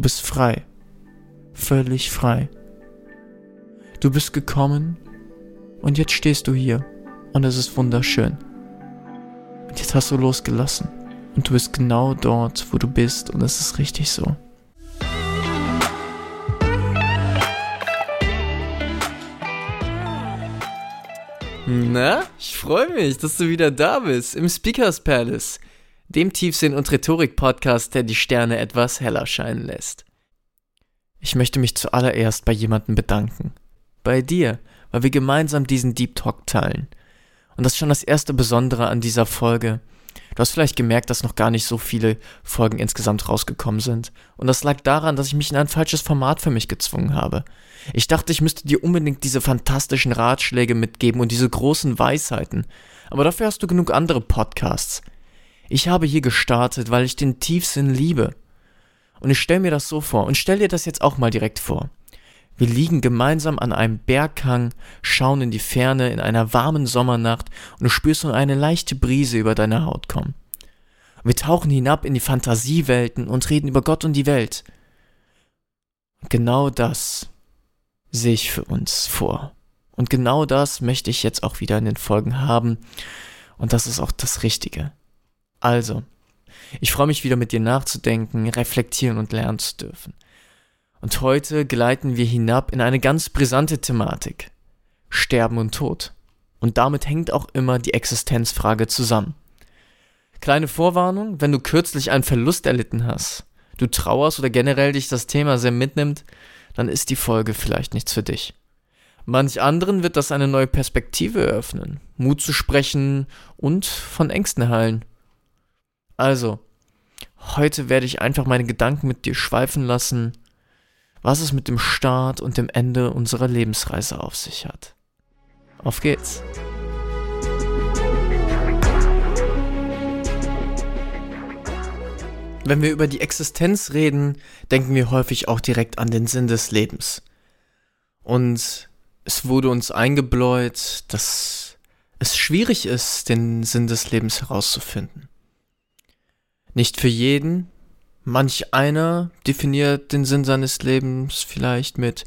Du bist frei. Völlig frei. Du bist gekommen und jetzt stehst du hier und es ist wunderschön. Und jetzt hast du losgelassen und du bist genau dort, wo du bist und es ist richtig so. Na, ich freue mich, dass du wieder da bist im Speakers Palace, dem Tiefsinn- und Rhetorik-Podcast, der die Sterne etwas heller scheinen lässt. Ich möchte mich zuallererst bei jemandem bedanken. Bei dir, weil wir gemeinsam diesen Deep Talk teilen. Und das ist schon das erste Besondere an dieser Folge. Du hast vielleicht gemerkt, dass noch gar nicht so viele Folgen insgesamt rausgekommen sind. Und das lag daran, dass ich mich in ein falsches Format für mich gezwungen habe. Ich dachte, ich müsste dir unbedingt diese fantastischen Ratschläge mitgeben und diese großen Weisheiten. Aber dafür hast du genug andere Podcasts. Ich habe hier gestartet, weil ich den Tiefsinn liebe. Und ich stell mir das so vor und stell dir das jetzt auch mal direkt vor. Wir liegen gemeinsam an einem Berghang, schauen in die Ferne in einer warmen Sommernacht und du spürst nur eine leichte Brise über deine Haut kommen. Wir tauchen hinab in die Fantasiewelten und reden über Gott und die Welt. genau das sehe ich für uns vor. Und genau das möchte ich jetzt auch wieder in den Folgen haben. Und das ist auch das Richtige. Also, ich freue mich wieder mit dir nachzudenken, reflektieren und lernen zu dürfen. Und heute gleiten wir hinab in eine ganz brisante Thematik. Sterben und Tod. Und damit hängt auch immer die Existenzfrage zusammen. Kleine Vorwarnung, wenn du kürzlich einen Verlust erlitten hast, du trauerst oder generell dich das Thema sehr mitnimmt, dann ist die Folge vielleicht nichts für dich. Manch anderen wird das eine neue Perspektive eröffnen, Mut zu sprechen und von Ängsten heilen. Also, heute werde ich einfach meine Gedanken mit dir schweifen lassen was es mit dem Start und dem Ende unserer Lebensreise auf sich hat. Auf geht's! Wenn wir über die Existenz reden, denken wir häufig auch direkt an den Sinn des Lebens. Und es wurde uns eingebläut, dass es schwierig ist, den Sinn des Lebens herauszufinden. Nicht für jeden, Manch einer definiert den Sinn seines Lebens vielleicht mit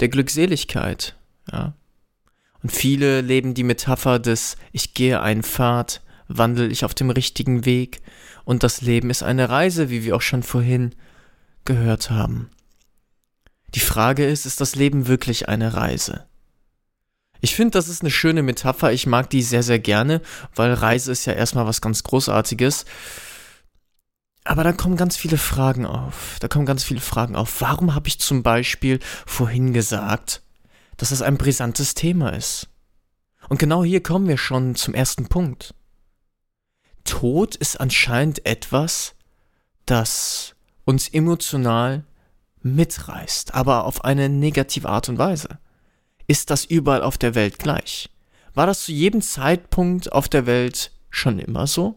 der Glückseligkeit, ja. Und viele leben die Metapher des Ich gehe einen Pfad, wandel ich auf dem richtigen Weg und das Leben ist eine Reise, wie wir auch schon vorhin gehört haben. Die Frage ist, ist das Leben wirklich eine Reise? Ich finde, das ist eine schöne Metapher. Ich mag die sehr, sehr gerne, weil Reise ist ja erstmal was ganz Großartiges. Aber da kommen ganz viele Fragen auf. Da kommen ganz viele Fragen auf. Warum habe ich zum Beispiel vorhin gesagt, dass es ein brisantes Thema ist? Und genau hier kommen wir schon zum ersten Punkt. Tod ist anscheinend etwas, das uns emotional mitreißt, aber auf eine negative Art und Weise. Ist das überall auf der Welt gleich? War das zu jedem Zeitpunkt auf der Welt schon immer so?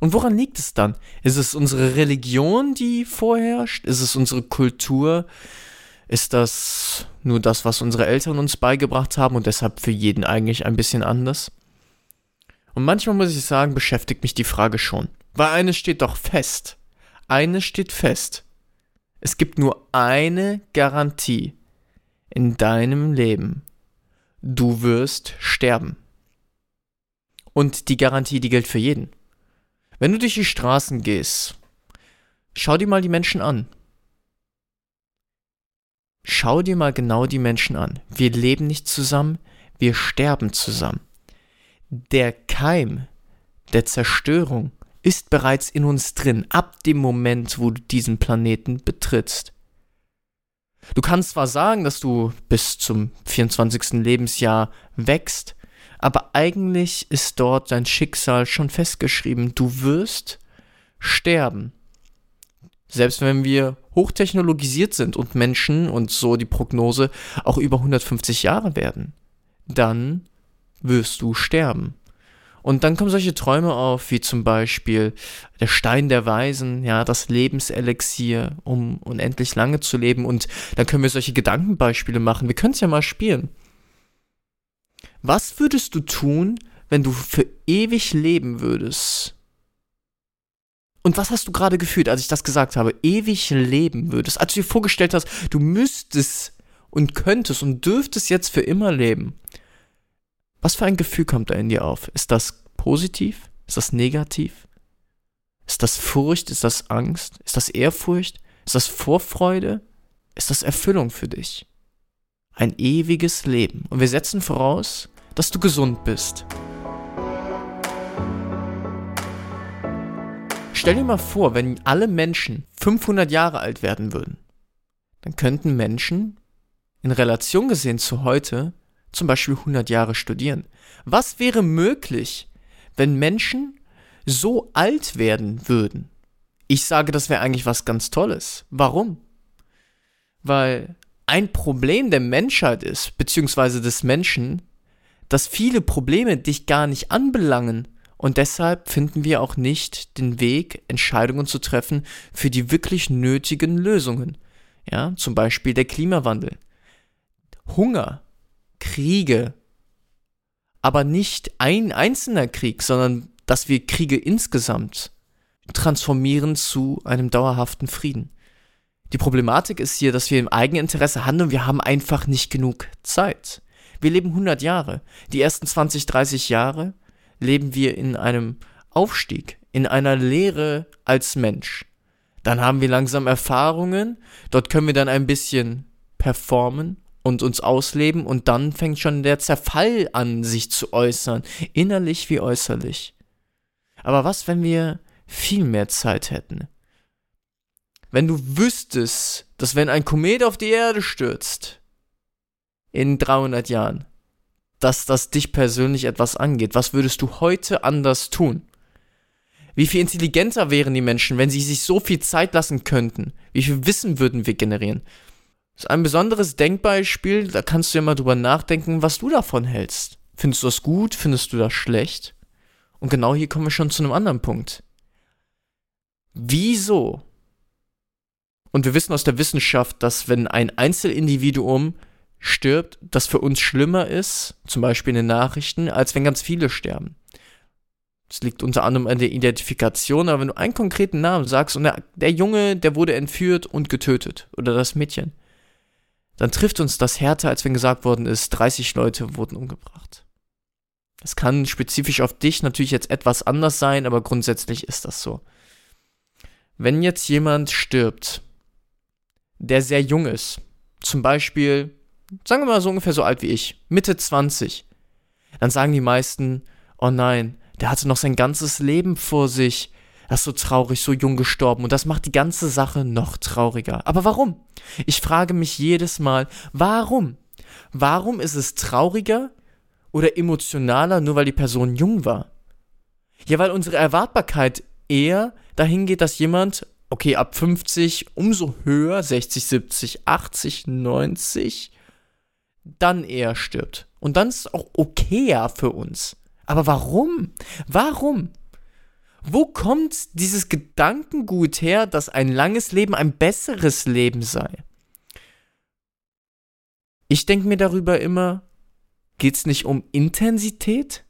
Und woran liegt es dann? Ist es unsere Religion, die vorherrscht? Ist es unsere Kultur? Ist das nur das, was unsere Eltern uns beigebracht haben und deshalb für jeden eigentlich ein bisschen anders? Und manchmal muss ich sagen, beschäftigt mich die Frage schon. Weil eines steht doch fest. Eines steht fest. Es gibt nur eine Garantie in deinem Leben. Du wirst sterben. Und die Garantie, die gilt für jeden. Wenn du durch die Straßen gehst, schau dir mal die Menschen an. Schau dir mal genau die Menschen an. Wir leben nicht zusammen, wir sterben zusammen. Der Keim der Zerstörung ist bereits in uns drin, ab dem Moment, wo du diesen Planeten betrittst. Du kannst zwar sagen, dass du bis zum 24. Lebensjahr wächst, aber eigentlich ist dort dein Schicksal schon festgeschrieben. Du wirst sterben. Selbst wenn wir hochtechnologisiert sind und Menschen und so die Prognose auch über 150 Jahre werden, dann wirst du sterben. Und dann kommen solche Träume auf, wie zum Beispiel der Stein der Weisen, ja, das Lebenselixier, um unendlich lange zu leben. Und dann können wir solche Gedankenbeispiele machen. Wir können es ja mal spielen. Was würdest du tun, wenn du für ewig leben würdest? Und was hast du gerade gefühlt, als ich das gesagt habe? Ewig leben würdest. Als du dir vorgestellt hast, du müsstest und könntest und dürftest jetzt für immer leben. Was für ein Gefühl kommt da in dir auf? Ist das positiv? Ist das negativ? Ist das Furcht? Ist das Angst? Ist das Ehrfurcht? Ist das Vorfreude? Ist das Erfüllung für dich? Ein ewiges Leben. Und wir setzen voraus, dass du gesund bist. Stell dir mal vor, wenn alle Menschen 500 Jahre alt werden würden, dann könnten Menschen in Relation gesehen zu heute zum Beispiel 100 Jahre studieren. Was wäre möglich, wenn Menschen so alt werden würden? Ich sage, das wäre eigentlich was ganz Tolles. Warum? Weil ein Problem der Menschheit ist, beziehungsweise des Menschen, dass viele Probleme dich gar nicht anbelangen. Und deshalb finden wir auch nicht den Weg, Entscheidungen zu treffen für die wirklich nötigen Lösungen. Ja, zum Beispiel der Klimawandel. Hunger, Kriege, aber nicht ein einzelner Krieg, sondern dass wir Kriege insgesamt transformieren zu einem dauerhaften Frieden. Die Problematik ist hier, dass wir im Eigeninteresse handeln, wir haben einfach nicht genug Zeit. Wir leben 100 Jahre. Die ersten 20, 30 Jahre leben wir in einem Aufstieg, in einer Lehre als Mensch. Dann haben wir langsam Erfahrungen, dort können wir dann ein bisschen performen und uns ausleben und dann fängt schon der Zerfall an, sich zu äußern, innerlich wie äußerlich. Aber was, wenn wir viel mehr Zeit hätten? Wenn du wüsstest, dass wenn ein Komet auf die Erde stürzt, in 300 Jahren, dass das dich persönlich etwas angeht, was würdest du heute anders tun? Wie viel intelligenter wären die Menschen, wenn sie sich so viel Zeit lassen könnten? Wie viel Wissen würden wir generieren? Das ist ein besonderes Denkbeispiel, da kannst du ja mal drüber nachdenken, was du davon hältst. Findest du das gut? Findest du das schlecht? Und genau hier kommen wir schon zu einem anderen Punkt. Wieso? Und wir wissen aus der Wissenschaft, dass wenn ein Einzelindividuum stirbt, das für uns schlimmer ist, zum Beispiel in den Nachrichten, als wenn ganz viele sterben. Das liegt unter anderem an der Identifikation, aber wenn du einen konkreten Namen sagst und der, der Junge, der wurde entführt und getötet, oder das Mädchen, dann trifft uns das härter, als wenn gesagt worden ist, 30 Leute wurden umgebracht. Es kann spezifisch auf dich natürlich jetzt etwas anders sein, aber grundsätzlich ist das so. Wenn jetzt jemand stirbt, der sehr jung ist, zum Beispiel, sagen wir mal so ungefähr so alt wie ich, Mitte 20, dann sagen die meisten, oh nein, der hatte noch sein ganzes Leben vor sich, er ist so traurig, so jung gestorben und das macht die ganze Sache noch trauriger. Aber warum? Ich frage mich jedes Mal, warum? Warum ist es trauriger oder emotionaler, nur weil die Person jung war? Ja, weil unsere Erwartbarkeit eher dahin geht, dass jemand, okay, ab 50 umso höher, 60, 70, 80, 90, dann eher stirbt. Und dann ist es auch okayer für uns. Aber warum? Warum? Wo kommt dieses Gedankengut her, dass ein langes Leben ein besseres Leben sei? Ich denke mir darüber immer, geht es nicht um Intensität?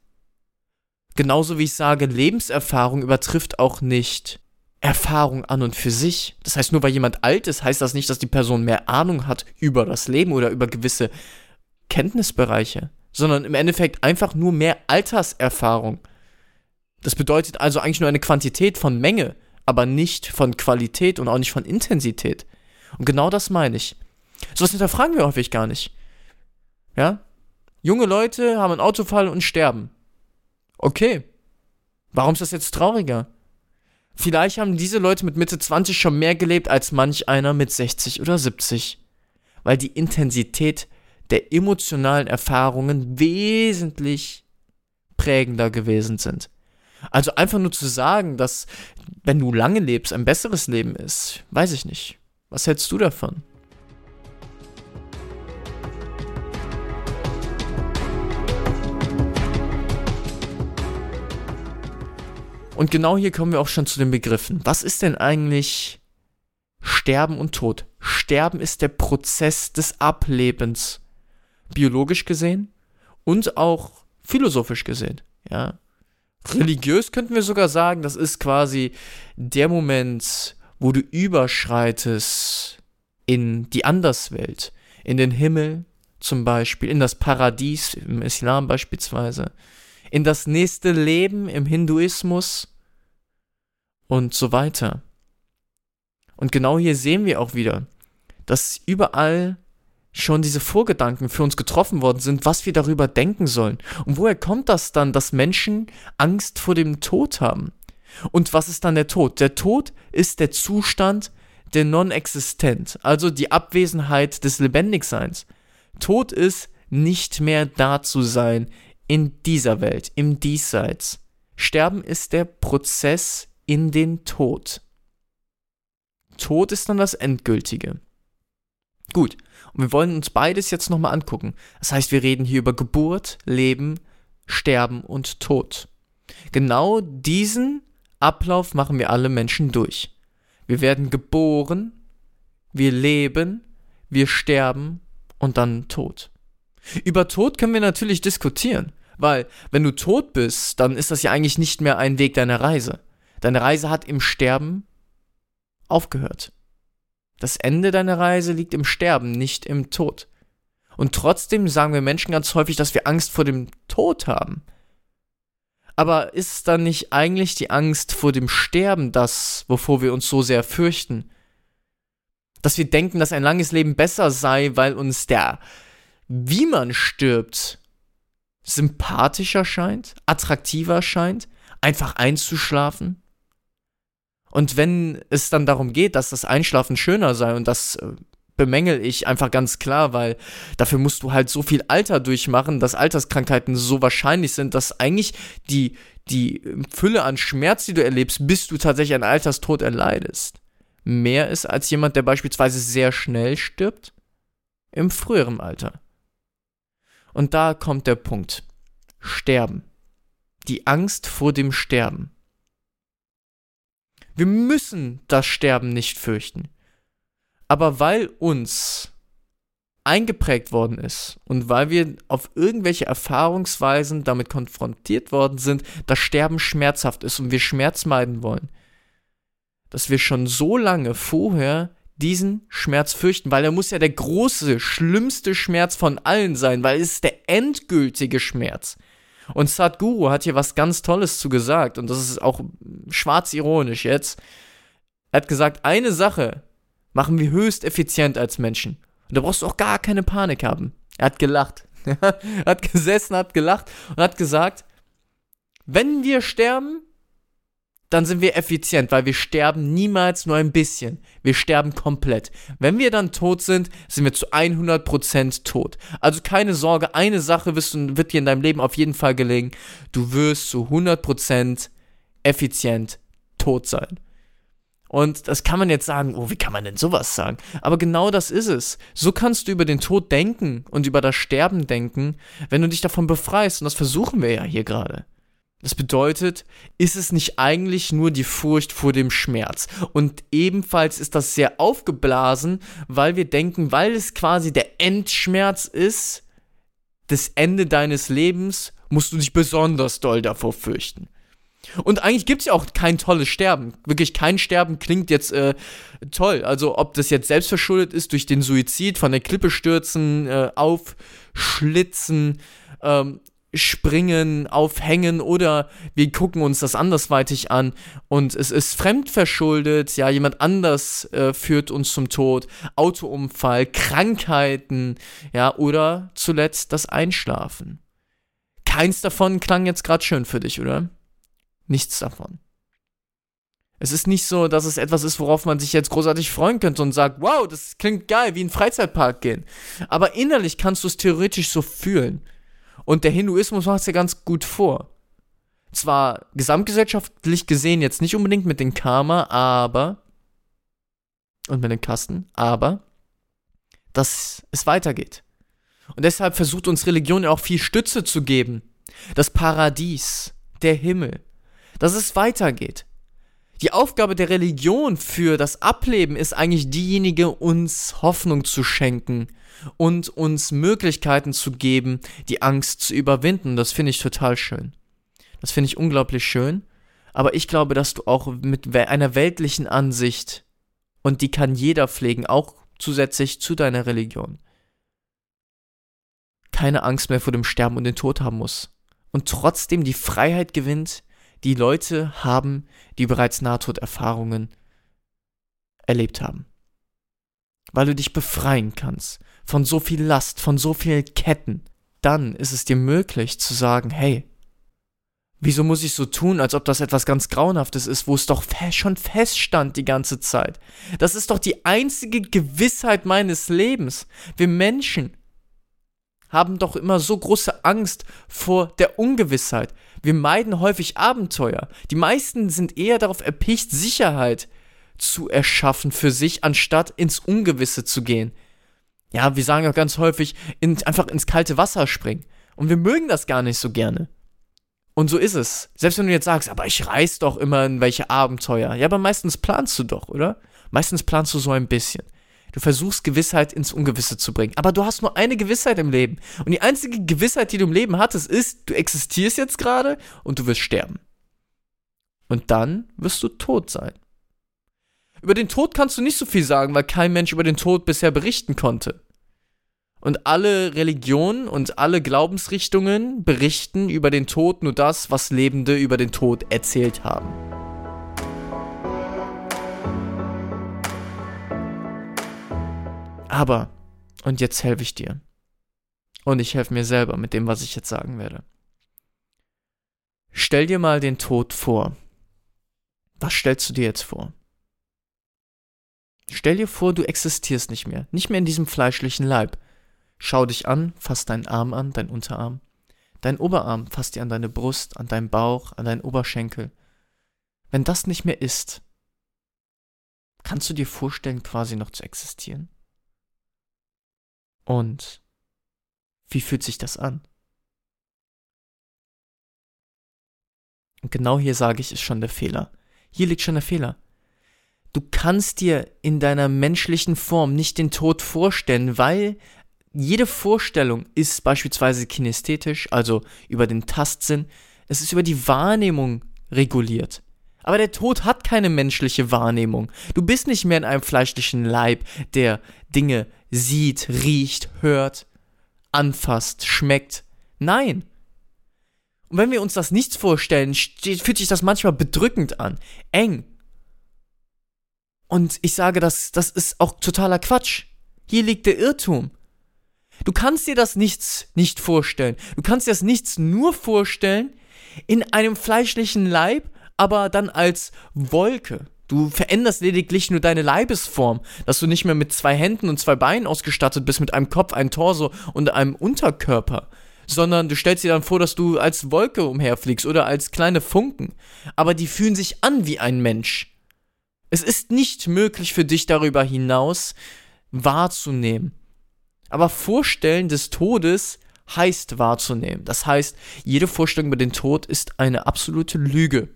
Genauso wie ich sage, Lebenserfahrung übertrifft auch nicht Erfahrung an und für sich. Das heißt, nur weil jemand alt ist, heißt das nicht, dass die Person mehr Ahnung hat über das Leben oder über gewisse Kenntnisbereiche, sondern im Endeffekt einfach nur mehr Alterserfahrung. Das bedeutet also eigentlich nur eine Quantität von Menge, aber nicht von Qualität und auch nicht von Intensität. Und genau das meine ich. So was hinterfragen wir häufig gar nicht. Ja? Junge Leute haben einen Autofall und sterben. Okay. Warum ist das jetzt trauriger? Vielleicht haben diese Leute mit Mitte 20 schon mehr gelebt als manch einer mit 60 oder 70. Weil die Intensität der emotionalen Erfahrungen wesentlich prägender gewesen sind. Also einfach nur zu sagen, dass wenn du lange lebst, ein besseres Leben ist, weiß ich nicht. Was hältst du davon? Und genau hier kommen wir auch schon zu den Begriffen. Was ist denn eigentlich Sterben und Tod? Sterben ist der Prozess des Ablebens. Biologisch gesehen und auch philosophisch gesehen. Ja. Religiös könnten wir sogar sagen, das ist quasi der Moment, wo du überschreitest in die Anderswelt, in den Himmel zum Beispiel, in das Paradies im Islam beispielsweise, in das nächste Leben im Hinduismus und so weiter. Und genau hier sehen wir auch wieder, dass überall schon diese Vorgedanken für uns getroffen worden sind, was wir darüber denken sollen. Und woher kommt das dann, dass Menschen Angst vor dem Tod haben? Und was ist dann der Tod? Der Tod ist der Zustand der Non-Existent, also die Abwesenheit des Lebendigseins. Tod ist nicht mehr da zu sein in dieser Welt, im Diesseits. Sterben ist der Prozess in den Tod. Tod ist dann das Endgültige. Gut, und wir wollen uns beides jetzt nochmal angucken. Das heißt, wir reden hier über Geburt, Leben, Sterben und Tod. Genau diesen Ablauf machen wir alle Menschen durch. Wir werden geboren, wir leben, wir sterben und dann tot. Über Tod können wir natürlich diskutieren, weil wenn du tot bist, dann ist das ja eigentlich nicht mehr ein Weg deiner Reise. Deine Reise hat im Sterben aufgehört. Das Ende deiner Reise liegt im Sterben, nicht im Tod. Und trotzdem sagen wir Menschen ganz häufig, dass wir Angst vor dem Tod haben. Aber ist dann nicht eigentlich die Angst vor dem Sterben das, wovor wir uns so sehr fürchten? Dass wir denken, dass ein langes Leben besser sei, weil uns der, wie man stirbt, sympathischer scheint, attraktiver scheint, einfach einzuschlafen? Und wenn es dann darum geht, dass das Einschlafen schöner sei, und das äh, bemängel ich einfach ganz klar, weil dafür musst du halt so viel Alter durchmachen, dass Alterskrankheiten so wahrscheinlich sind, dass eigentlich die, die Fülle an Schmerz, die du erlebst, bis du tatsächlich einen Alterstod erleidest, mehr ist als jemand, der beispielsweise sehr schnell stirbt im früheren Alter. Und da kommt der Punkt. Sterben. Die Angst vor dem Sterben. Wir müssen das Sterben nicht fürchten. Aber weil uns eingeprägt worden ist und weil wir auf irgendwelche Erfahrungsweisen damit konfrontiert worden sind, dass Sterben schmerzhaft ist und wir Schmerz meiden wollen, dass wir schon so lange vorher diesen Schmerz fürchten, weil er muss ja der große, schlimmste Schmerz von allen sein, weil es ist der endgültige Schmerz. Und Sadhguru hat hier was ganz Tolles zu gesagt, und das ist auch schwarz ironisch jetzt. Er hat gesagt, eine Sache machen wir höchst effizient als Menschen. Und da brauchst du auch gar keine Panik haben. Er hat gelacht. er hat gesessen, hat gelacht und hat gesagt, wenn wir sterben, dann sind wir effizient, weil wir sterben niemals nur ein bisschen. Wir sterben komplett. Wenn wir dann tot sind, sind wir zu 100% tot. Also keine Sorge, eine Sache wird dir in deinem Leben auf jeden Fall gelingen. Du wirst zu 100% effizient tot sein. Und das kann man jetzt sagen, oh, wie kann man denn sowas sagen? Aber genau das ist es. So kannst du über den Tod denken und über das Sterben denken, wenn du dich davon befreist. Und das versuchen wir ja hier gerade. Das bedeutet, ist es nicht eigentlich nur die Furcht vor dem Schmerz? Und ebenfalls ist das sehr aufgeblasen, weil wir denken, weil es quasi der Endschmerz ist, das Ende deines Lebens, musst du dich besonders doll davor fürchten. Und eigentlich gibt es ja auch kein tolles Sterben. Wirklich kein Sterben klingt jetzt äh, toll. Also ob das jetzt selbstverschuldet ist durch den Suizid, von der Klippe stürzen, äh, aufschlitzen, ähm, springen, aufhängen oder wir gucken uns das andersweitig an und es ist fremdverschuldet, ja, jemand anders äh, führt uns zum Tod, Autounfall, Krankheiten, ja, oder zuletzt das Einschlafen. Keins davon klang jetzt gerade schön für dich, oder? Nichts davon. Es ist nicht so, dass es etwas ist, worauf man sich jetzt großartig freuen könnte und sagt, wow, das klingt geil, wie in Freizeitpark gehen. Aber innerlich kannst du es theoretisch so fühlen. Und der Hinduismus macht es ja ganz gut vor. Zwar gesamtgesellschaftlich gesehen jetzt nicht unbedingt mit den Karma, aber und mit den Kasten, aber dass es weitergeht. Und deshalb versucht uns Religion ja auch viel Stütze zu geben. Das Paradies, der Himmel, dass es weitergeht. Die Aufgabe der Religion für das Ableben ist eigentlich diejenige, uns Hoffnung zu schenken und uns Möglichkeiten zu geben, die Angst zu überwinden. Das finde ich total schön. Das finde ich unglaublich schön. Aber ich glaube, dass du auch mit einer weltlichen Ansicht, und die kann jeder pflegen, auch zusätzlich zu deiner Religion, keine Angst mehr vor dem Sterben und den Tod haben muss. Und trotzdem die Freiheit gewinnt, die Leute haben, die bereits Nahtoderfahrungen erlebt haben. Weil du dich befreien kannst von so viel Last, von so vielen Ketten. Dann ist es dir möglich zu sagen, hey, wieso muss ich so tun, als ob das etwas ganz Grauenhaftes ist, wo es doch schon feststand die ganze Zeit? Das ist doch die einzige Gewissheit meines Lebens. Wir Menschen haben doch immer so große Angst vor der Ungewissheit. Wir meiden häufig Abenteuer. Die meisten sind eher darauf erpicht, Sicherheit zu erschaffen für sich, anstatt ins Ungewisse zu gehen. Ja, wir sagen auch ganz häufig, in, einfach ins kalte Wasser springen. Und wir mögen das gar nicht so gerne. Und so ist es. Selbst wenn du jetzt sagst, aber ich reiß doch immer in welche Abenteuer. Ja, aber meistens planst du doch, oder? Meistens planst du so ein bisschen. Du versuchst Gewissheit ins Ungewisse zu bringen. Aber du hast nur eine Gewissheit im Leben. Und die einzige Gewissheit, die du im Leben hattest, ist, du existierst jetzt gerade und du wirst sterben. Und dann wirst du tot sein. Über den Tod kannst du nicht so viel sagen, weil kein Mensch über den Tod bisher berichten konnte. Und alle Religionen und alle Glaubensrichtungen berichten über den Tod nur das, was Lebende über den Tod erzählt haben. Aber, und jetzt helfe ich dir. Und ich helfe mir selber mit dem, was ich jetzt sagen werde. Stell dir mal den Tod vor. Was stellst du dir jetzt vor? Stell dir vor, du existierst nicht mehr, nicht mehr in diesem fleischlichen Leib. Schau dich an, fass deinen Arm an, dein Unterarm. Dein Oberarm fasst dir an deine Brust, an deinen Bauch, an deinen Oberschenkel. Wenn das nicht mehr ist, kannst du dir vorstellen, quasi noch zu existieren? Und wie fühlt sich das an? Und genau hier sage ich, ist schon der Fehler. Hier liegt schon der Fehler. Du kannst dir in deiner menschlichen Form nicht den Tod vorstellen, weil jede Vorstellung ist beispielsweise kinästhetisch, also über den Tastsinn. Es ist über die Wahrnehmung reguliert. Aber der Tod hat keine menschliche Wahrnehmung. Du bist nicht mehr in einem fleischlichen Leib, der Dinge sieht, riecht, hört, anfasst, schmeckt. Nein. Und wenn wir uns das nicht vorstellen, fühlt sich das manchmal bedrückend an, eng. Und ich sage, das, das ist auch totaler Quatsch. Hier liegt der Irrtum. Du kannst dir das nichts nicht vorstellen. Du kannst dir das nichts nur vorstellen in einem fleischlichen Leib, aber dann als Wolke. Du veränderst lediglich nur deine Leibesform, dass du nicht mehr mit zwei Händen und zwei Beinen ausgestattet bist, mit einem Kopf, einem Torso und einem Unterkörper, sondern du stellst dir dann vor, dass du als Wolke umherfliegst oder als kleine Funken. Aber die fühlen sich an wie ein Mensch. Es ist nicht möglich für dich darüber hinaus wahrzunehmen. Aber Vorstellen des Todes heißt wahrzunehmen. Das heißt, jede Vorstellung über den Tod ist eine absolute Lüge.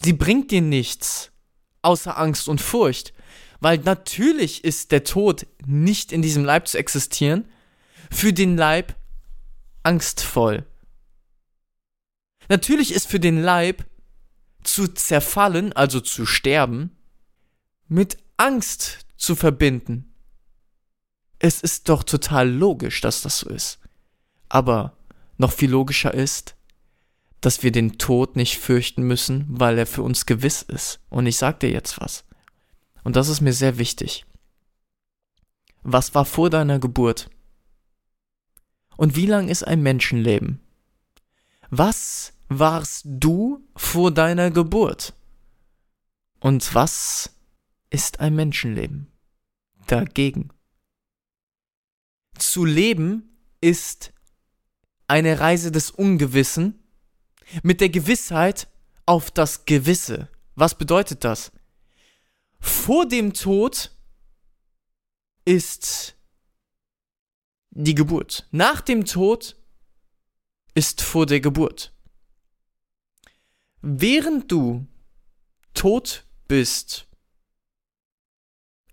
Sie bringt dir nichts außer Angst und Furcht, weil natürlich ist der Tod nicht in diesem Leib zu existieren, für den Leib angstvoll. Natürlich ist für den Leib zu zerfallen, also zu sterben, mit Angst zu verbinden. Es ist doch total logisch, dass das so ist. Aber noch viel logischer ist, dass wir den Tod nicht fürchten müssen, weil er für uns gewiss ist. Und ich sag dir jetzt was. Und das ist mir sehr wichtig. Was war vor deiner Geburt? Und wie lang ist ein Menschenleben? Was warst du vor deiner Geburt? Und was ist ein Menschenleben? Dagegen. Zu leben ist eine Reise des Ungewissen mit der Gewissheit auf das Gewisse. Was bedeutet das? Vor dem Tod ist die Geburt. Nach dem Tod ist vor der Geburt. Während du tot bist,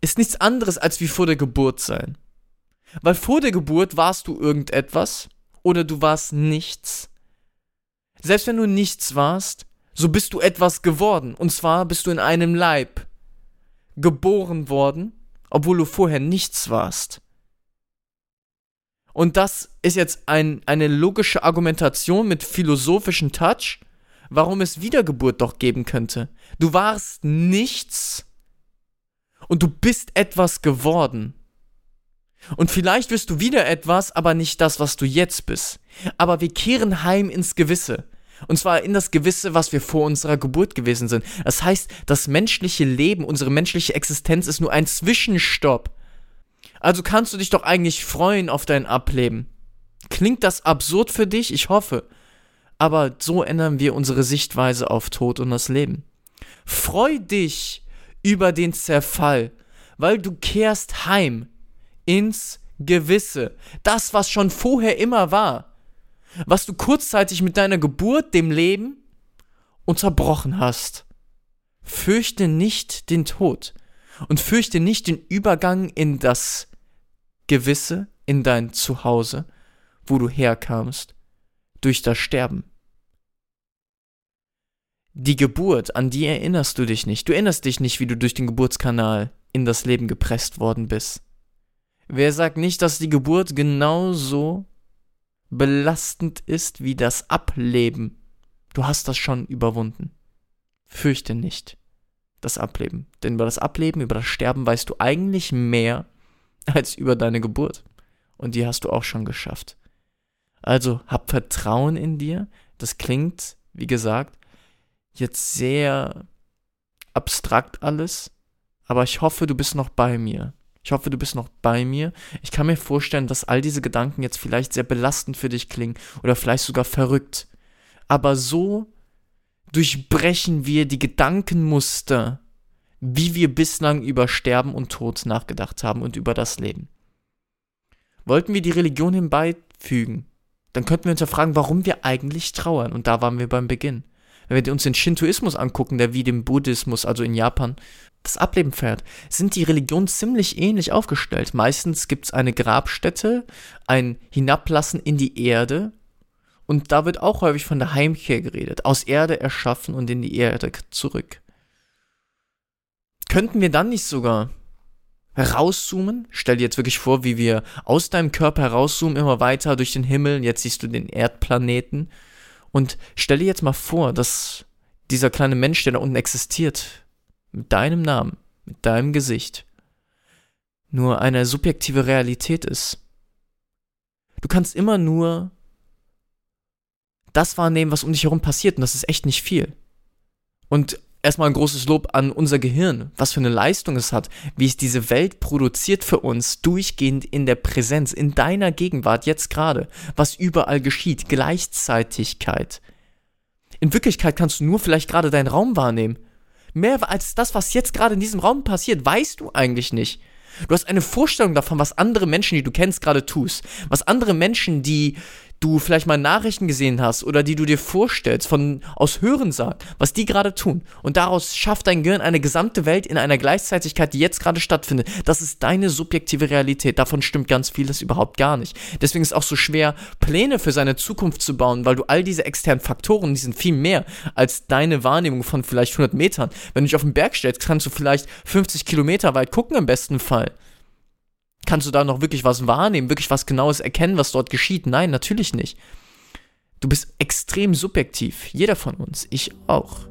ist nichts anderes als wie vor der Geburt sein. Weil vor der Geburt warst du irgendetwas oder du warst nichts Selbst wenn du nichts warst, so bist du etwas geworden. Und zwar bist du in einem Leib geboren worden, obwohl du vorher nichts warst. Und das ist jetzt ein, eine logische Argumentation mit philosophischem Touch, warum es Wiedergeburt doch geben könnte. Du warst nichts und du bist etwas geworden. Und vielleicht wirst du wieder etwas, aber nicht das, was du jetzt bist. Aber wir kehren heim ins Gewisse. Und zwar in das Gewisse, was wir vor unserer Geburt gewesen sind. Das heißt, das menschliche Leben, unsere menschliche Existenz ist nur ein Zwischenstopp. Also kannst du dich doch eigentlich freuen auf dein Ableben. Klingt das absurd für dich? Ich hoffe. Aber so ändern wir unsere Sichtweise auf Tod und das Leben. Freu dich über den Zerfall, weil du kehrst heim ins Gewisse. Das, was schon vorher immer war. Was du kurzzeitig mit deiner Geburt, dem Leben, unterbrochen hast. Fürchte nicht den Tod und fürchte nicht den Übergang in das Gewisse, in dein Zuhause, wo du herkamst, durch das Sterben. Die Geburt, an die erinnerst du dich nicht. Du erinnerst dich nicht, wie du durch den Geburtskanal in das Leben gepresst worden bist. Wer sagt nicht, dass die Geburt genauso belastend ist wie das Ableben? Du hast das schon überwunden. Fürchte nicht das Ableben. Denn über das Ableben, über das Sterben weißt du eigentlich mehr als über deine Geburt. Und die hast du auch schon geschafft. Also hab Vertrauen in dir. Das klingt, wie gesagt, jetzt sehr abstrakt alles. Aber ich hoffe, du bist noch bei mir. Ich hoffe, du bist noch bei mir. Ich kann mir vorstellen, dass all diese Gedanken jetzt vielleicht sehr belastend für dich klingen oder vielleicht sogar verrückt. Aber so durchbrechen wir die Gedankenmuster, wie wir bislang über Sterben und Tod nachgedacht haben und über das Leben. Wollten wir die Religion hinbeifügen, dann könnten wir uns ja fragen, warum wir eigentlich trauern. Und da waren wir beim Beginn. Wenn wir uns den Shintoismus angucken, der wie dem Buddhismus, also in Japan, das Ableben feiert, sind die Religionen ziemlich ähnlich aufgestellt. Meistens gibt es eine Grabstätte, ein Hinablassen in die Erde. Und da wird auch häufig von der Heimkehr geredet. Aus Erde erschaffen und in die Erde zurück. Könnten wir dann nicht sogar herauszoomen? Stell dir jetzt wirklich vor, wie wir aus deinem Körper herauszoomen, immer weiter durch den Himmel. Jetzt siehst du den Erdplaneten. Und stell dir jetzt mal vor, dass dieser kleine Mensch, der da unten existiert, mit deinem Namen, mit deinem Gesicht, nur eine subjektive Realität ist. Du kannst immer nur das wahrnehmen, was um dich herum passiert, und das ist echt nicht viel. Und erstmal ein großes Lob an unser Gehirn, was für eine Leistung es hat, wie es diese Welt produziert für uns, durchgehend in der Präsenz, in deiner Gegenwart, jetzt gerade, was überall geschieht, Gleichzeitigkeit. In Wirklichkeit kannst du nur vielleicht gerade deinen Raum wahrnehmen. Mehr als das, was jetzt gerade in diesem Raum passiert, weißt du eigentlich nicht. Du hast eine Vorstellung davon, was andere Menschen, die du kennst, gerade tust. Was andere Menschen, die du vielleicht mal Nachrichten gesehen hast oder die du dir vorstellst von aus Hörensagen, was die gerade tun. Und daraus schafft dein Gehirn eine gesamte Welt in einer Gleichzeitigkeit, die jetzt gerade stattfindet. Das ist deine subjektive Realität. Davon stimmt ganz vieles überhaupt gar nicht. Deswegen ist es auch so schwer, Pläne für seine Zukunft zu bauen, weil du all diese externen Faktoren, die sind viel mehr als deine Wahrnehmung von vielleicht 100 Metern. Wenn du dich auf den Berg stellst, kannst du vielleicht 50 Kilometer weit gucken im besten Fall. Kannst du da noch wirklich was wahrnehmen, wirklich was Genaues erkennen, was dort geschieht? Nein, natürlich nicht. Du bist extrem subjektiv, jeder von uns, ich auch.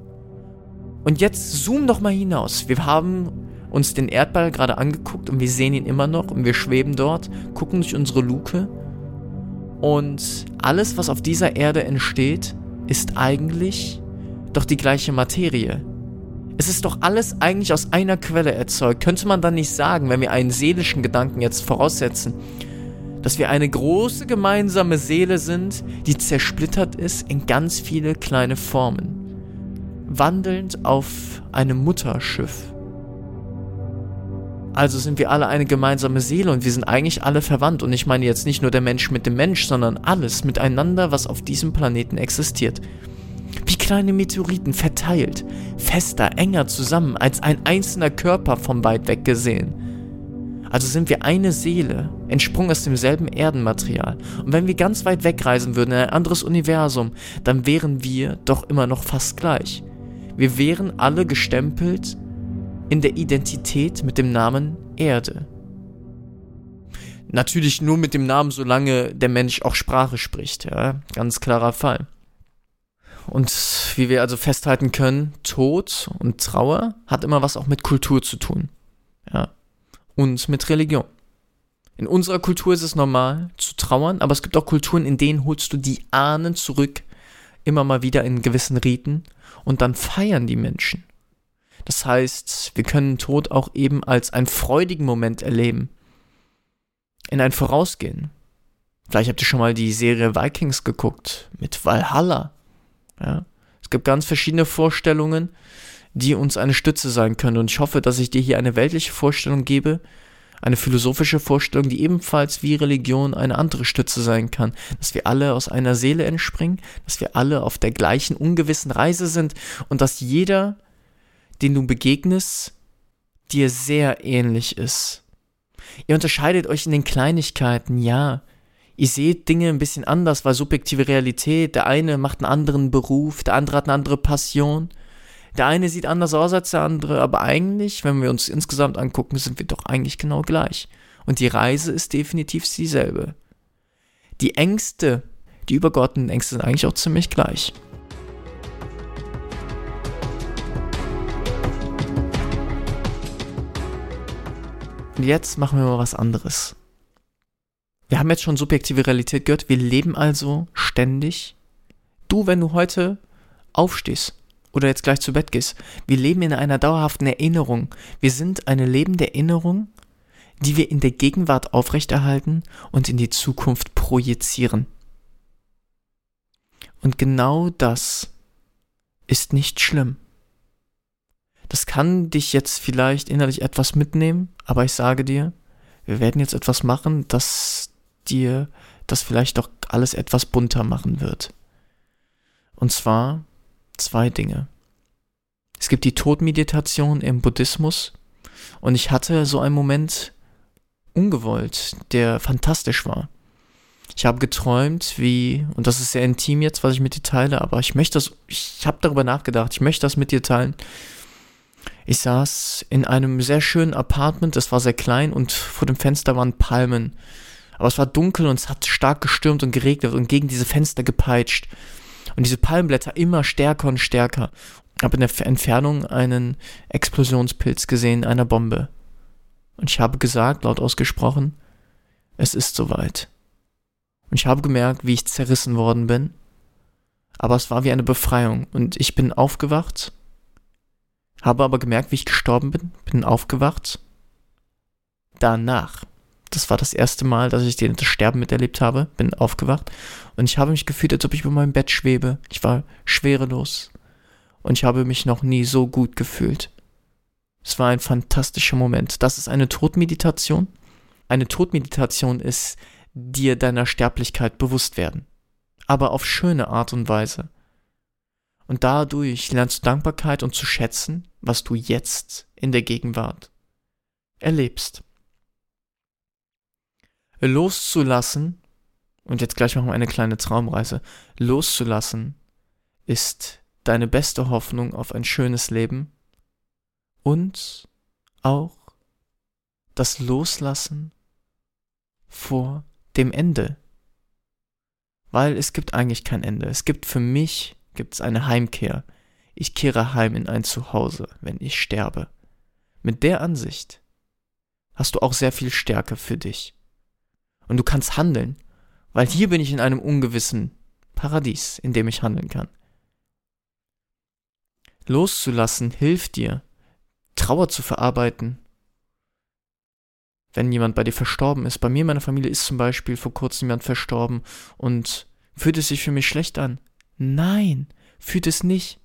Und jetzt zoom doch mal hinaus. Wir haben uns den Erdball gerade angeguckt und wir sehen ihn immer noch und wir schweben dort, gucken durch unsere Luke und alles, was auf dieser Erde entsteht, ist eigentlich doch die gleiche Materie. Es ist doch alles eigentlich aus einer Quelle erzeugt. Könnte man dann nicht sagen, wenn wir einen seelischen Gedanken jetzt voraussetzen, dass wir eine große gemeinsame Seele sind, die zersplittert ist in ganz viele kleine Formen, wandelnd auf einem Mutterschiff. Also sind wir alle eine gemeinsame Seele und wir sind eigentlich alle verwandt. Und ich meine jetzt nicht nur der Mensch mit dem Mensch, sondern alles miteinander, was auf diesem Planeten existiert wie kleine Meteoriten verteilt, fester, enger zusammen als ein einzelner Körper von weit weg gesehen. Also sind wir eine Seele, entsprungen aus demselben Erdenmaterial. Und wenn wir ganz weit wegreisen würden in ein anderes Universum, dann wären wir doch immer noch fast gleich. Wir wären alle gestempelt in der Identität mit dem Namen Erde. Natürlich nur mit dem Namen, solange der Mensch auch Sprache spricht, ja, ganz klarer Fall. Und wie wir also festhalten können, Tod und Trauer hat immer was auch mit Kultur zu tun. Ja. Und mit Religion. In unserer Kultur ist es normal zu trauern, aber es gibt auch Kulturen, in denen holst du die Ahnen zurück, immer mal wieder in gewissen Riten und dann feiern die Menschen. Das heißt, wir können Tod auch eben als einen freudigen Moment erleben. In ein Vorausgehen. Vielleicht habt ihr schon mal die Serie Vikings geguckt mit Valhalla. Ja? Es gibt ganz verschiedene Vorstellungen, die uns eine Stütze sein können. Und ich hoffe, dass ich dir hier eine weltliche Vorstellung gebe, eine philosophische Vorstellung, die ebenfalls wie Religion eine andere Stütze sein kann. Dass wir alle aus einer Seele entspringen, dass wir alle auf der gleichen ungewissen Reise sind und dass jeder, den du begegnest, dir sehr ähnlich ist. Ihr unterscheidet euch in den Kleinigkeiten, ja, ihr seht Dinge ein bisschen anders, weil subjektive Realität, der eine macht einen anderen Beruf, der andere hat eine andere Passion. Der eine sieht anders aus als der andere, aber eigentlich, wenn wir uns insgesamt angucken, sind wir doch eigentlich genau gleich. Und die Reise ist definitiv dieselbe. Die Ängste, die übergeordneten Ängste sind eigentlich auch ziemlich gleich. Und jetzt machen wir mal was anderes. Wir haben jetzt schon subjektive Realität gehört. Wir leben also ständig. Du, wenn du heute aufstehst oder jetzt gleich zu Bett gehst, wir leben in einer dauerhaften Erinnerung. Wir sind eine lebende Erinnerung, die wir in der Gegenwart aufrechterhalten und in die Zukunft projizieren. Und genau das ist nicht schlimm. Das kann dich jetzt vielleicht innerlich etwas mitnehmen, aber ich sage dir, wir werden jetzt etwas machen, das dir das vielleicht doch alles etwas bunter machen wird. Und zwar zwei Dinge. Es gibt die Todmeditation im Buddhismus und ich hatte so einen Moment ungewollt, der fantastisch war. Ich habe geträumt, wie, und das ist sehr intim jetzt, was ich mit dir teile, aber ich möchte das, ich habe darüber nachgedacht, ich möchte das mit dir teilen. Ich saß in einem sehr schönen Apartment, das war sehr klein und vor dem Fenster waren Palmen. Aber es war dunkel und es hat stark gestürmt und geregnet und gegen diese Fenster gepeitscht. Und diese Palmblätter immer stärker und stärker. Ich habe in der Entfernung einen Explosionspilz gesehen, einer Bombe. Und ich habe gesagt, laut ausgesprochen, es ist soweit. Und ich habe gemerkt, wie ich zerrissen worden bin. Aber es war wie eine Befreiung. Und ich bin aufgewacht habe aber gemerkt, wie ich gestorben bin, bin aufgewacht. Danach, das war das erste Mal, dass ich das Sterben miterlebt habe, bin aufgewacht und ich habe mich gefühlt, als ob ich über meinem Bett schwebe. Ich war schwerelos und ich habe mich noch nie so gut gefühlt. Es war ein fantastischer Moment. Das ist eine Todmeditation. Eine Todmeditation ist dir deiner Sterblichkeit bewusst werden. Aber auf schöne Art und Weise. Und dadurch lernst du Dankbarkeit und zu schätzen, was du jetzt in der Gegenwart erlebst. Loszulassen, und jetzt gleich machen wir eine kleine Traumreise, loszulassen ist deine beste Hoffnung auf ein schönes Leben und auch das Loslassen vor dem Ende. Weil es gibt eigentlich kein Ende. Es gibt für mich gibt es eine Heimkehr. Ich kehre heim in ein Zuhause, wenn ich sterbe. Mit der Ansicht hast du auch sehr viel Stärke für dich. Und du kannst handeln, weil hier bin ich in einem ungewissen Paradies, in dem ich handeln kann. Loszulassen hilft dir, Trauer zu verarbeiten. Wenn jemand bei dir verstorben ist, bei mir in meiner Familie ist zum Beispiel vor kurzem jemand verstorben und fühlt es sich für mich schlecht an. Nein, fühlt es nicht.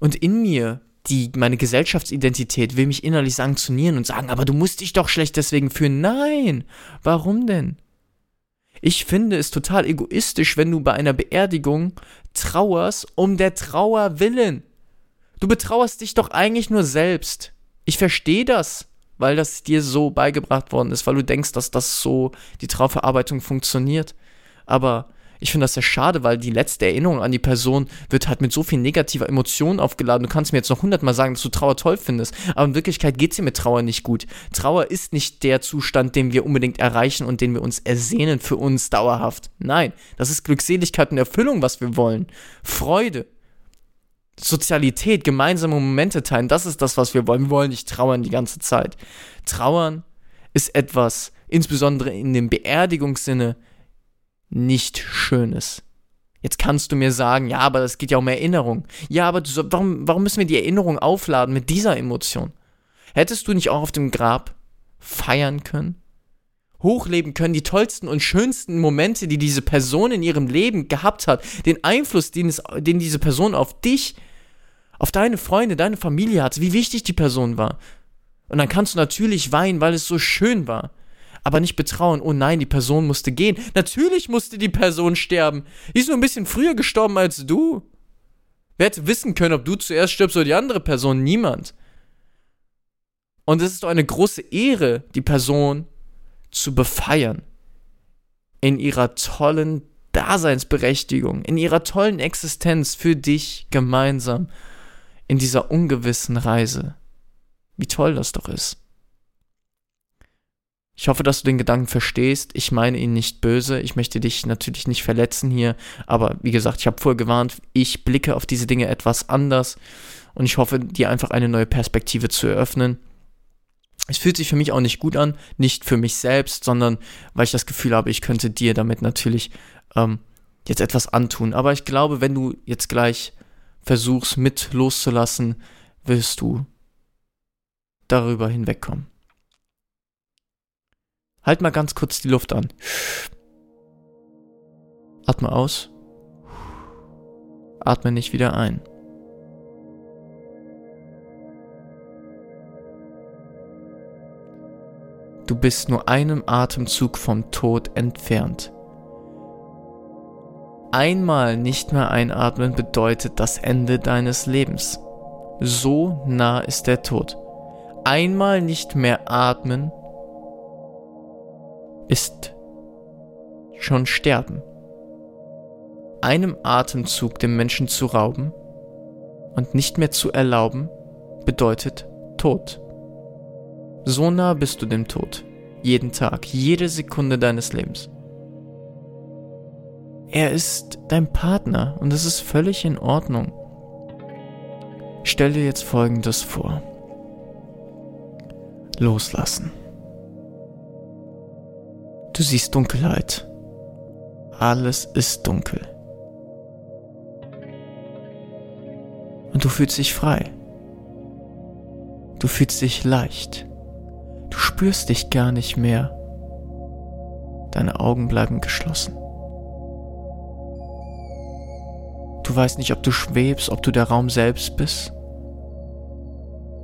Und in mir, die, meine Gesellschaftsidentität will mich innerlich sanktionieren und sagen, aber du musst dich doch schlecht deswegen fühlen. Nein, warum denn? Ich finde es total egoistisch, wenn du bei einer Beerdigung trauerst um der Trauer willen. Du betrauerst dich doch eigentlich nur selbst. Ich verstehe das. weil das dir so beigebracht worden ist, weil du denkst, dass das so die Trauverarbeitung funktioniert. Aber ich finde das sehr schade, weil die letzte Erinnerung an die Person wird halt mit so viel negativer Emotionen aufgeladen. Du kannst mir jetzt noch hundertmal sagen, dass du Trauer toll findest, aber in Wirklichkeit geht es dir mit Trauer nicht gut. Trauer ist nicht der Zustand, den wir unbedingt erreichen und den wir uns ersehnen für uns dauerhaft. Nein, das ist Glückseligkeit und Erfüllung, was wir wollen. Freude. Sozialität, gemeinsame Momente teilen, das ist das, was wir wollen. Wir wollen nicht trauern die ganze Zeit. Trauern ist etwas, insbesondere in dem Beerdigungssinne, nicht Schönes. Jetzt kannst du mir sagen, ja, aber das geht ja um Erinnerung. Ja, aber du, warum, warum müssen wir die Erinnerung aufladen mit dieser Emotion? Hättest du nicht auch auf dem Grab feiern können? Hochleben können, die tollsten und schönsten Momente, die diese Person in ihrem Leben gehabt hat, den Einfluss, den, es, den diese Person auf dich, auf deine Freunde, deine Familie hatte, wie wichtig die Person war. Und dann kannst du natürlich weinen, weil es so schön war aber nicht betrauen, oh nein, die Person musste gehen. Natürlich musste die Person sterben. Die ist nur ein bisschen früher gestorben als du. Wer hätte wissen können, ob du zuerst stirbst oder die andere Person? Niemand. Und es ist doch eine große Ehre, die Person zu befeiern. In ihrer tollen Daseinsberechtigung, in ihrer tollen Existenz für dich gemeinsam in dieser ungewissen Reise. Wie toll das doch ist. Ich hoffe, dass du den Gedanken verstehst. Ich meine ihn nicht böse. Ich möchte dich natürlich nicht verletzen hier. Aber wie gesagt, ich habe vorher gewarnt, ich blicke auf diese Dinge etwas anders. Und ich hoffe, dir einfach eine neue Perspektive zu eröffnen. Es fühlt sich für mich auch nicht gut an. Nicht für mich selbst, sondern weil ich das Gefühl habe, ich könnte dir damit natürlich ähm, jetzt etwas antun. Aber ich glaube, wenn du jetzt gleich versuchst, mit loszulassen, wirst du darüber hinwegkommen. Halt mal ganz kurz die Luft an. Atme aus. Atme nicht wieder ein. Du bist nur einem Atemzug vom Tod entfernt. Einmal nicht mehr einatmen bedeutet das Ende deines Lebens. So nah ist der Tod. Einmal nicht mehr atmen ist schon Sterben. Einem Atemzug dem Menschen zu rauben und nicht mehr zu erlauben, bedeutet Tod. So nah bist du dem Tod. Jeden Tag, jede Sekunde deines Lebens. Er ist dein Partner und es ist völlig in Ordnung. Stell dir jetzt Folgendes vor. Loslassen. Du siehst Dunkelheit. Alles ist dunkel. Und du fühlst dich frei. Du fühlst dich leicht. Du spürst dich gar nicht mehr. Deine Augen bleiben geschlossen. Du weißt nicht, ob du schwebst, ob du der Raum selbst bist.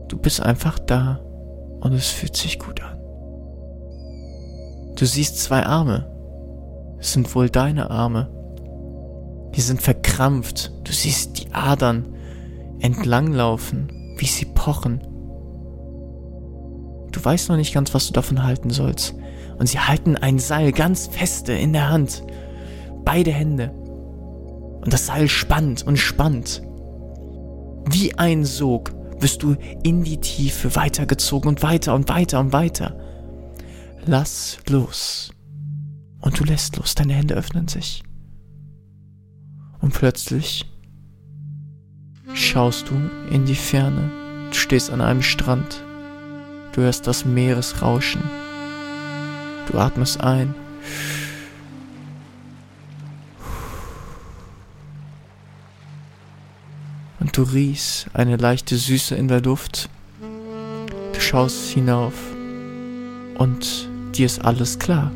Du bist einfach da und es fühlt sich gut an. Du siehst zwei Arme. Es sind wohl deine Arme. Die sind verkrampft. Du siehst die Adern entlanglaufen, wie sie pochen. Du weißt noch nicht ganz, was du davon halten sollst. Und sie halten ein Seil ganz feste in der Hand. Beide Hände. Und das Seil spannt und spannt. Wie ein Sog wirst du in die Tiefe weitergezogen und weiter und weiter und weiter. Lass los. Und du lässt los, deine Hände öffnen sich. Und plötzlich schaust du in die Ferne. Du stehst an einem Strand. Du hörst das Meeresrauschen. Du atmest ein. Und du riechst eine leichte Süße in der Luft. Du schaust hinauf und dir ist alles klar.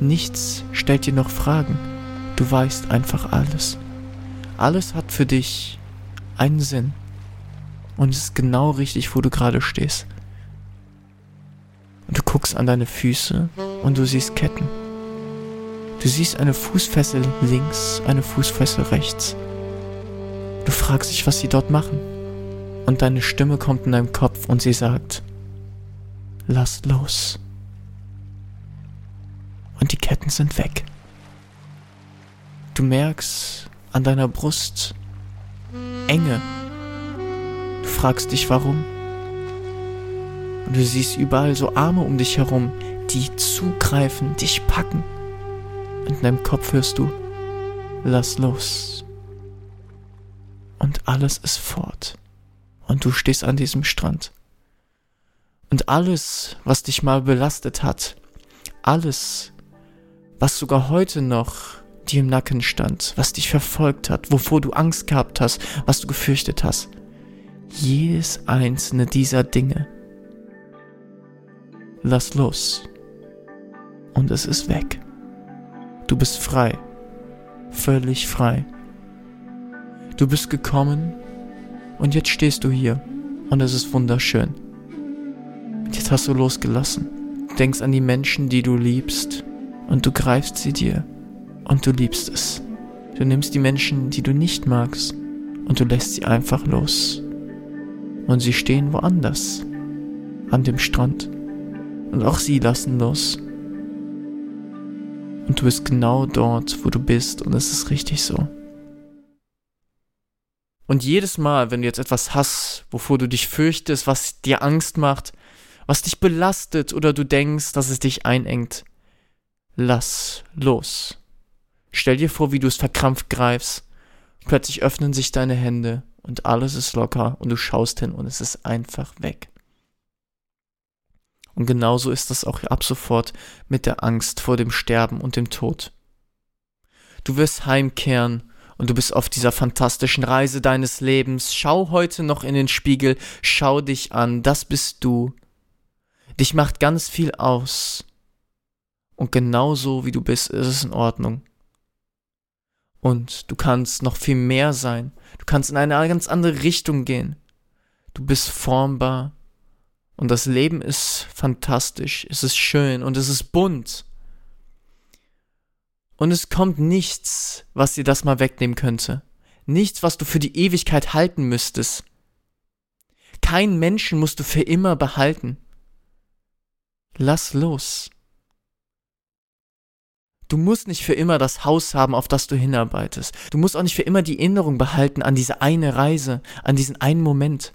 Nichts stellt dir noch Fragen. Du weißt einfach alles. Alles hat für dich einen Sinn. Und es ist genau richtig, wo du gerade stehst. Und du guckst an deine Füße und du siehst Ketten. Du siehst eine Fußfessel links, eine Fußfessel rechts. Du fragst dich, was sie dort machen. Und deine Stimme kommt in deinem Kopf und sie sagt, lass los. Und die Ketten sind weg. Du merkst an deiner Brust Enge. Du fragst dich warum. Und du siehst überall so Arme um dich herum, die zugreifen, dich packen. Und in deinem Kopf hörst du, lass los. Und alles ist fort. Und du stehst an diesem Strand. Und alles, was dich mal belastet hat, alles, was sogar heute noch dir im Nacken stand, was dich verfolgt hat, wovor du Angst gehabt hast, was du gefürchtet hast, jedes einzelne dieser Dinge, lass los. Und es ist weg. Du bist frei. Völlig frei. Du bist gekommen und jetzt stehst du hier und es ist wunderschön. Jetzt hast du losgelassen. Denkst an die Menschen, die du liebst und du greifst sie dir und du liebst es. Du nimmst die Menschen, die du nicht magst und du lässt sie einfach los. Und sie stehen woanders, an dem Strand. Und auch sie lassen los. Und du bist genau dort, wo du bist und es ist richtig so. Und jedes Mal, wenn du jetzt etwas hast, wovor du dich fürchtest, was dir Angst macht, was dich belastet oder du denkst, dass es dich einengt, lass los. Stell dir vor, wie du es verkrampft greifst. Plötzlich öffnen sich deine Hände und alles ist locker und du schaust hin und es ist einfach weg. Und genauso ist das auch ab sofort mit der Angst vor dem Sterben und dem Tod. Du wirst heimkehren und du bist auf dieser fantastischen Reise deines Lebens. Schau heute noch in den Spiegel, schau dich an, das bist du. Dich macht ganz viel aus. Und genauso wie du bist, ist es in Ordnung. Und du kannst noch viel mehr sein. Du kannst in eine ganz andere Richtung gehen. Du bist formbar, und das Leben ist fantastisch, es ist schön und es ist bunt. Und es kommt nichts, was dir das mal wegnehmen könnte. Nichts, was du für die Ewigkeit halten müsstest. Kein Menschen musst du für immer behalten. Lass los. Du musst nicht für immer das Haus haben, auf das du hinarbeitest. Du musst auch nicht für immer die Erinnerung behalten an diese eine Reise, an diesen einen Moment.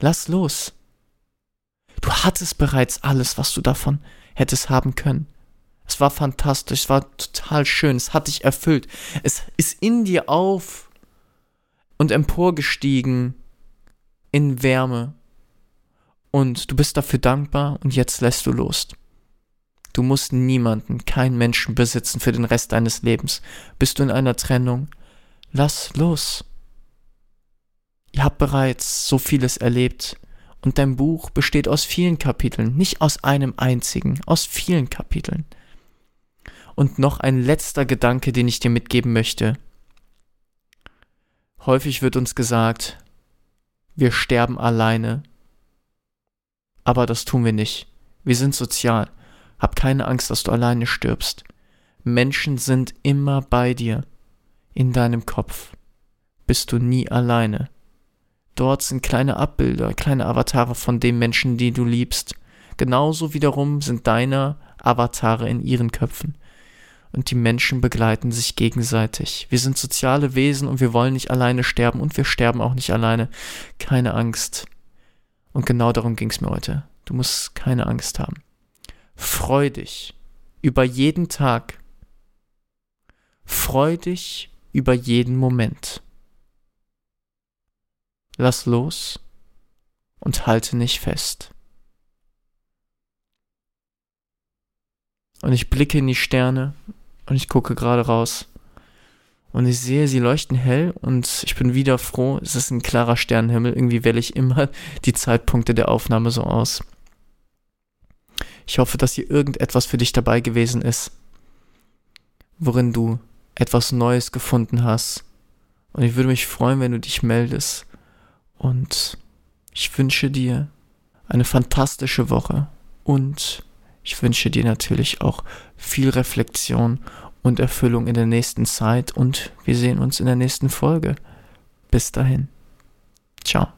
Lass los. Du hattest bereits alles, was du davon hättest haben können. Es war fantastisch, es war total schön, es hat dich erfüllt. Es ist in dir auf und emporgestiegen in Wärme. Und du bist dafür dankbar und jetzt lässt du los. Du musst niemanden, keinen Menschen besitzen für den Rest deines Lebens. Bist du in einer Trennung? Lass los. Ihr habt bereits so vieles erlebt. Und dein Buch besteht aus vielen Kapiteln, nicht aus einem einzigen, aus vielen Kapiteln. Und noch ein letzter Gedanke, den ich dir mitgeben möchte. Häufig wird uns gesagt, wir sterben alleine. Aber das tun wir nicht. Wir sind sozial. Hab keine Angst, dass du alleine stirbst. Menschen sind immer bei dir. In deinem Kopf. Bist du nie alleine. Dort sind kleine Abbilder, kleine Avatare von den Menschen, die du liebst. Genauso wiederum sind deine Avatare in ihren Köpfen. Und die Menschen begleiten sich gegenseitig. Wir sind soziale Wesen und wir wollen nicht alleine sterben und wir sterben auch nicht alleine. Keine Angst. Und genau darum ging es mir heute. Du musst keine Angst haben. Freu dich über jeden Tag. Freu dich über jeden Moment. Lass los und halte nicht fest. Und ich blicke in die Sterne und ich gucke gerade raus. Und ich sehe, sie leuchten hell und ich bin wieder froh. Es ist ein klarer Sternenhimmel. Irgendwie wähle ich immer die Zeitpunkte der Aufnahme so aus. Ich hoffe, dass hier irgendetwas für dich dabei gewesen ist, worin du etwas Neues gefunden hast. Und ich würde mich freuen, wenn du dich meldest. Und ich wünsche dir eine fantastische Woche und ich wünsche dir natürlich auch viel Reflexion und Erfüllung in der nächsten Zeit und wir sehen uns in der nächsten Folge. Bis dahin. Ciao.